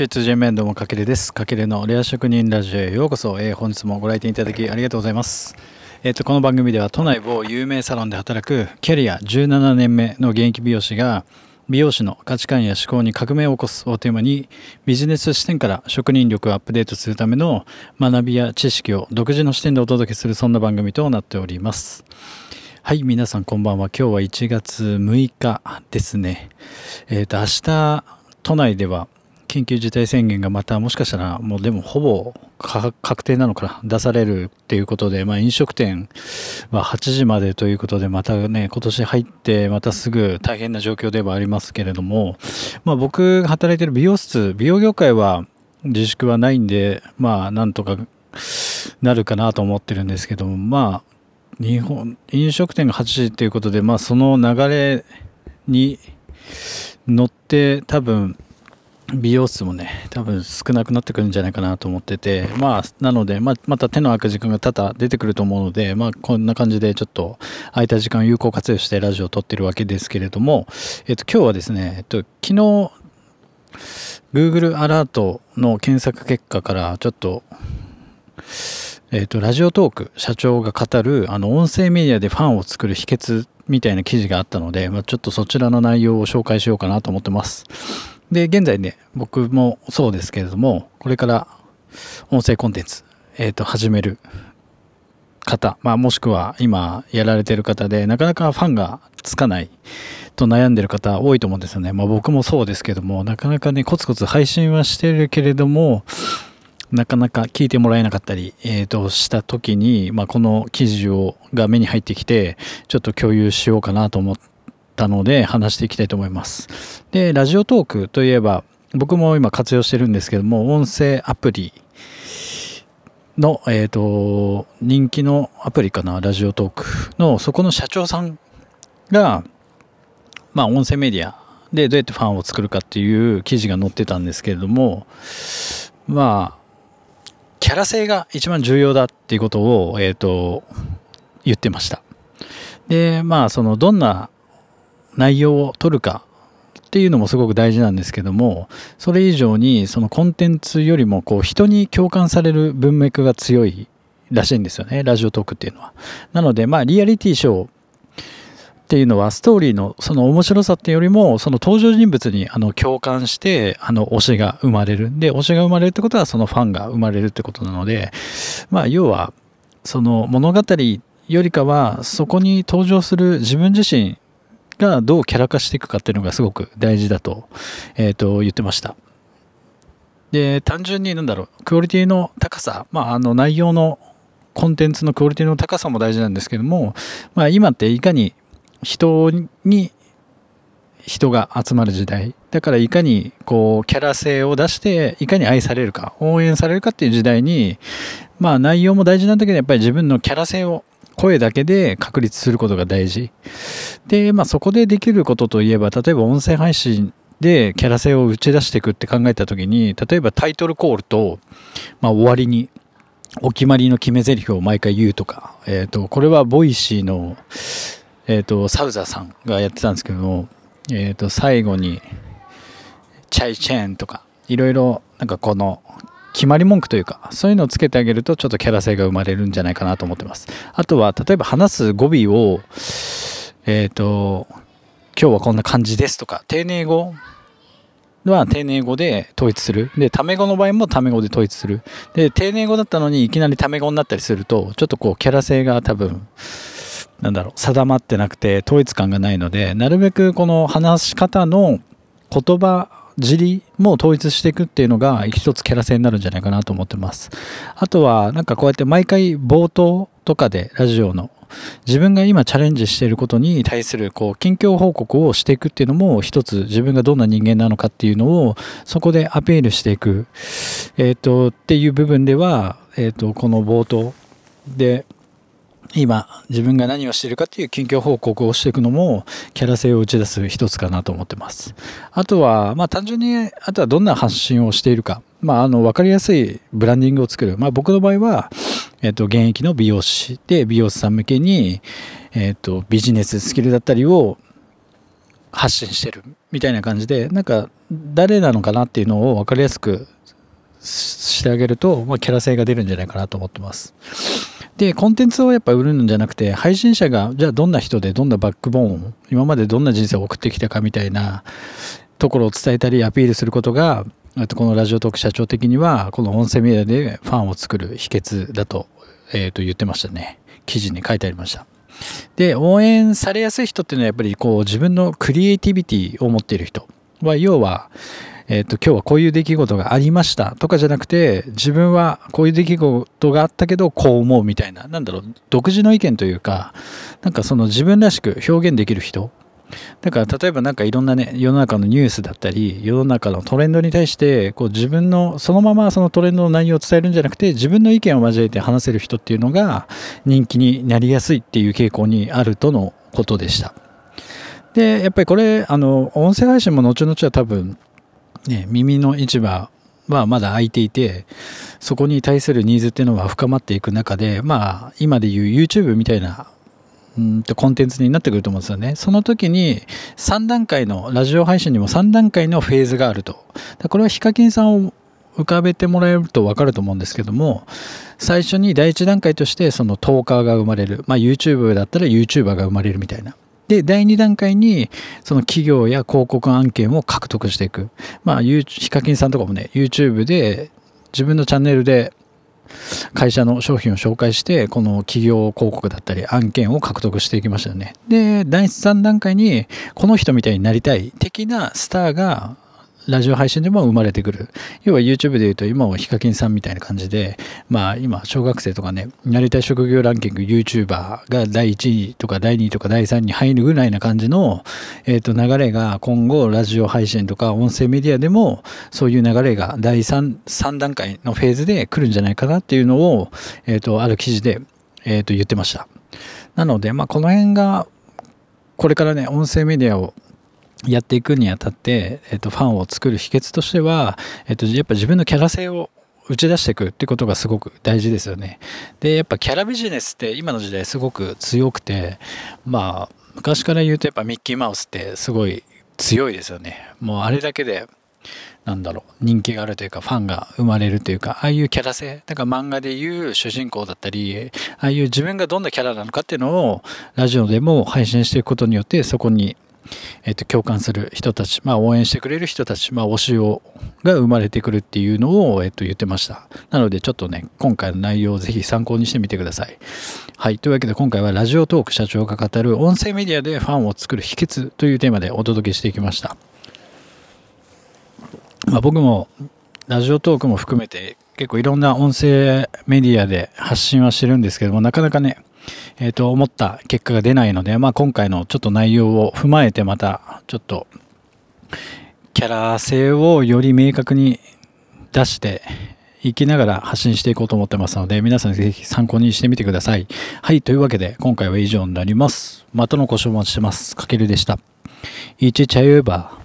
チューツジェメンドもかけるです。かけるのレア職人ラジオへようこそ。えー、本日もご来店いただきありがとうございます。えっ、ー、と、この番組では都内某有名サロンで働くキャリア17年目の現役美容師が美容師の価値観や思考に革命を起こすをテーマにビジネス視点から職人力をアップデートするための学びや知識を独自の視点でお届けするそんな番組となっております。はい、皆さんこんばんは。今日は1月6日ですね。えっ、ー、と、明日、都内では緊急事態宣言がまたもしかしたらもうでもほぼ確定なのかな出されるっていうことで、まあ、飲食店は8時までということでまたね今年入ってまたすぐ大変な状況ではありますけれども、まあ、僕が働いてる美容室美容業界は自粛はないんでまあなんとかなるかなと思ってるんですけどもまあ日本飲食店が8時っていうことでまあその流れに乗って多分美容室もね、多分少なくなってくるんじゃないかなと思ってて、まあ、なので、まあ、また手の空く時間が多々出てくると思うので、まあ、こんな感じでちょっと空いた時間を有効活用してラジオを撮ってるわけですけれども、えっと、今日はですね、えっと、昨日、Google アラートの検索結果からちょっと、えっと、ラジオトーク社長が語る、あの、音声メディアでファンを作る秘訣みたいな記事があったので、まあ、ちょっとそちらの内容を紹介しようかなと思ってます。で、現在ね、僕もそうですけれども、これから音声コンテンツ、えっ、ー、と、始める方、まあ、もしくは今やられてる方で、なかなかファンがつかないと悩んでる方多いと思うんですよね。まあ、僕もそうですけども、なかなかね、コツコツ配信はしてるけれども、なかなか聞いてもらえなかったり、えー、とした時に、まあ、この記事をが目に入ってきて、ちょっと共有しようかなと思ったので話していきたいと思います。で、ラジオトークといえば、僕も今活用してるんですけども、音声アプリの、えっ、ー、と、人気のアプリかな、ラジオトークの、そこの社長さんが、まあ、音声メディアでどうやってファンを作るかっていう記事が載ってたんですけれども、まあ、キャラ性が一番重要だっていうことを、えっ、ー、と、言ってました。で、まあ、その、どんな内容を取るかっていうのもすごく大事なんですけどもそれ以上にそのコンテンツよりもこう人に共感される文脈が強いらしいんですよねラジオトークっていうのは。なのでまあリアリティショーっていうのはストーリーのその面白さっていうよりもその登場人物にあの共感してあの推しが生まれる。で推しが生まれるってことはそのファンが生まれるってことなのでまあ要はその物語よりかはそこに登場する自分自身がどうキャラ化していくかっていうのがすごく大事だと,、えー、と言ってました。で、単純になんだろう、クオリティの高さ、まあ、あの内容のコンテンツのクオリティの高さも大事なんですけども、まあ、今っていかに人に人が集まる時代だからいかにこうキャラ性を出していかに愛されるか応援されるかっていう時代にまあ内容も大事なんだけどやっぱり自分のキャラ性を声だけで確立することが大事。で、まあそこでできることといえば、例えば音声配信でキャラ性を打ち出していくって考えた時に、例えばタイトルコールと、まあ終わりにお決まりの決め台詞を毎回言うとか、えっ、ー、と、これはボイシーの、えっ、ー、と、サウザーさんがやってたんですけども、えっ、ー、と、最後に、再见とか、いろいろ、なんかこの、決まり文句というか、そういうのをつけてあげると、ちょっとキャラ性が生まれるんじゃないかなと思ってます。あとは、例えば話す語尾を、えっ、ー、と、今日はこんな感じですとか、丁寧語は丁寧語で統一する。で、タメ語の場合もタメ語で統一する。で、丁寧語だったのにいきなりタメ語になったりすると、ちょっとこう、キャラ性が多分、なんだろう、定まってなくて統一感がないので、なるべくこの話し方の言葉尻も統一していくっていうのが一つキャラ性になるんじゃないかなと思ってます。あとはなんかこうやって毎回冒頭とかでラジオの自分が今チャレンジしていることに対するこう近況報告をしていくっていうのも一つ自分がどんな人間なのかっていうのをそこでアピールしていく、えっ、とっていう部分では、えっ、とこの冒頭で今自分が何をしているかっていう近況報告をしていくのもキャラ性を打ち出す一つかなと思ってます。あとは、まあ単純に、あとはどんな発信をしているか。まああの分かりやすいブランディングを作る。まあ僕の場合は、えっ、と現役の美容師で美容師さん向けに、えっ、とビジネススキルだったりを発信してるみたいな感じでなんか誰なのかなっていうのを分かりやすくしてあげると、まあ、キャラ性が出るんじゃないかなと思ってますでコンテンツをやっぱ売るんじゃなくて配信者がじゃあどんな人でどんなバックボーンを今までどんな人生を送ってきたかみたいなところを伝えたりアピールすることがあとこのラジオトーク社長的にはこの音声メディアでファンを作る秘訣だと,、えー、と言ってましたね。記事に書いてありました。で応援されやすい人っていうのはやっぱりこう自分のクリエイティビティを持っている人。は要はえっ、ー、と、今日はこういう出来事がありましたとかじゃなくて、自分はこういう出来事があったけど、こう思うみたいな、なんだろう、独自の意見というか、なんかその自分らしく表現できる人。だから例えばなんかいろんなね、世の中のニュースだったり、世の中のトレンドに対して、こう自分の、そのままそのトレンドの内容を伝えるんじゃなくて、自分の意見を交えて話せる人っていうのが人気になりやすいっていう傾向にあるとのことでした。で、やっぱりこれ、あの、音声配信も後々は多分、ね、耳の市場はまだ開いていて、そこに対するニーズっていうのは深まっていく中で、まあ、今でいう YouTube みたいなうんとコンテンツになってくると思うんですよね。その時に3段階の、ラジオ配信にも3段階のフェーズがあると。これはヒカキンさんを浮かべてもらえると分かると思うんですけども、最初に第1段階としてそのトーカーが生まれる。まあ YouTube だったら YouTuber が生まれるみたいな。で、第2段階に、その企業や広告案件を獲得していく。まあ、ヒカキンさんとかもね、YouTube で自分のチャンネルで会社の商品を紹介して、この企業広告だったり案件を獲得していきましたよね。で、第3段階に、この人みたいになりたい的なスターがラジオ配信でも生まれてくる。要は YouTube で言うと今はヒカキンさんみたいな感じで、まあ今小学生とかね、なりたい職業ランキング YouTuber が第1位とか第2位とか第3位に入るぐらいな感じの、えっ、ー、と流れが今後ラジオ配信とか音声メディアでもそういう流れが第 3, 3段階のフェーズで来るんじゃないかなっていうのを、えっ、ー、とある記事で、えっ、ー、と言ってました。なので、まあこの辺がこれからね、音声メディアをやっていくにあたって、えっと、ファンを作る秘訣としては、えっと、やっぱ自分のキャラ性を打ち出していくってことがすごく大事ですよね。で、やっぱキャラビジネスって今の時代すごく強くて、まあ、昔から言うとやっぱミッキーマウスってすごい強いですよね。もうあれだけで、なんだろう、人気があるというか、ファンが生まれるというか、ああいうキャラ性、だから漫画でいう主人公だったり、ああいう自分がどんなキャラなのかっていうのを、ラジオでも配信していくことによって、そこにえっと、共感する人たち、まあ、応援してくれる人たち、まあ、推しを、が生まれてくるっていうのを、えっと、言ってました。なので、ちょっとね、今回の内容をぜひ参考にしてみてください。はい。というわけで、今回はラジオトーク社長が語る音声メディアでファンを作る秘訣というテーマでお届けしていきました。まあ、僕も、ラジオトークも含めて、結構いろんな音声メディアで発信はしてるんですけども、なかなかね、えっ、ー、と、思った結果が出ないので、まあ今回のちょっと内容を踏まえてまた、ちょっと、キャラ性をより明確に出していきながら発信していこうと思ってますので、皆さんぜひ参考にしてみてください。はい、というわけで今回は以上になります。またのご視聴お待ちしてます。かけるでした。いちちゃゆば。